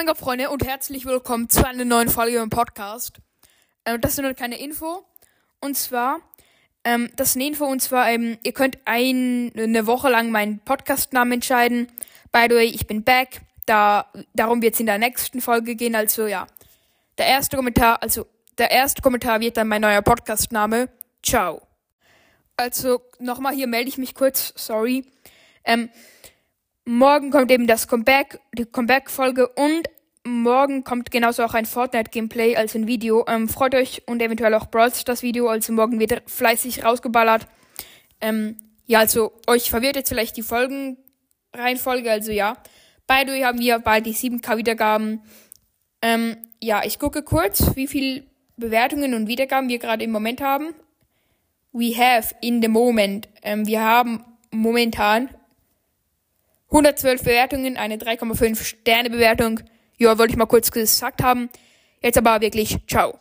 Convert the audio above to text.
mein Gott, Freunde, und herzlich willkommen zu einer neuen Folge im Podcast. Ähm, das ist nur keine Info. Und zwar, ähm, das ist eine Info, und zwar, ähm, ihr könnt ein, eine Woche lang meinen Podcast-Namen entscheiden. By the way, ich bin back. Da, darum wird es in der nächsten Folge gehen. Also, ja. Der erste Kommentar, also, der erste Kommentar wird dann mein neuer Podcast-Name. Ciao. Also, nochmal hier melde ich mich kurz, sorry. Ähm, Morgen kommt eben das Comeback, die Comeback-Folge und morgen kommt genauso auch ein Fortnite-Gameplay als ein Video. Ähm, freut euch und eventuell auch Brawl das Video, also morgen wird fleißig rausgeballert. Ähm, ja, also euch verwirrt jetzt vielleicht die Folgenreihenfolge, also ja. Beide haben wir bald die 7K Wiedergaben. Ähm, ja, ich gucke kurz, wie viel Bewertungen und Wiedergaben wir gerade im Moment haben. We have in the moment, ähm, wir haben momentan 112 Bewertungen, eine 3,5 Sterne Bewertung. Ja, wollte ich mal kurz gesagt haben. Jetzt aber wirklich, ciao.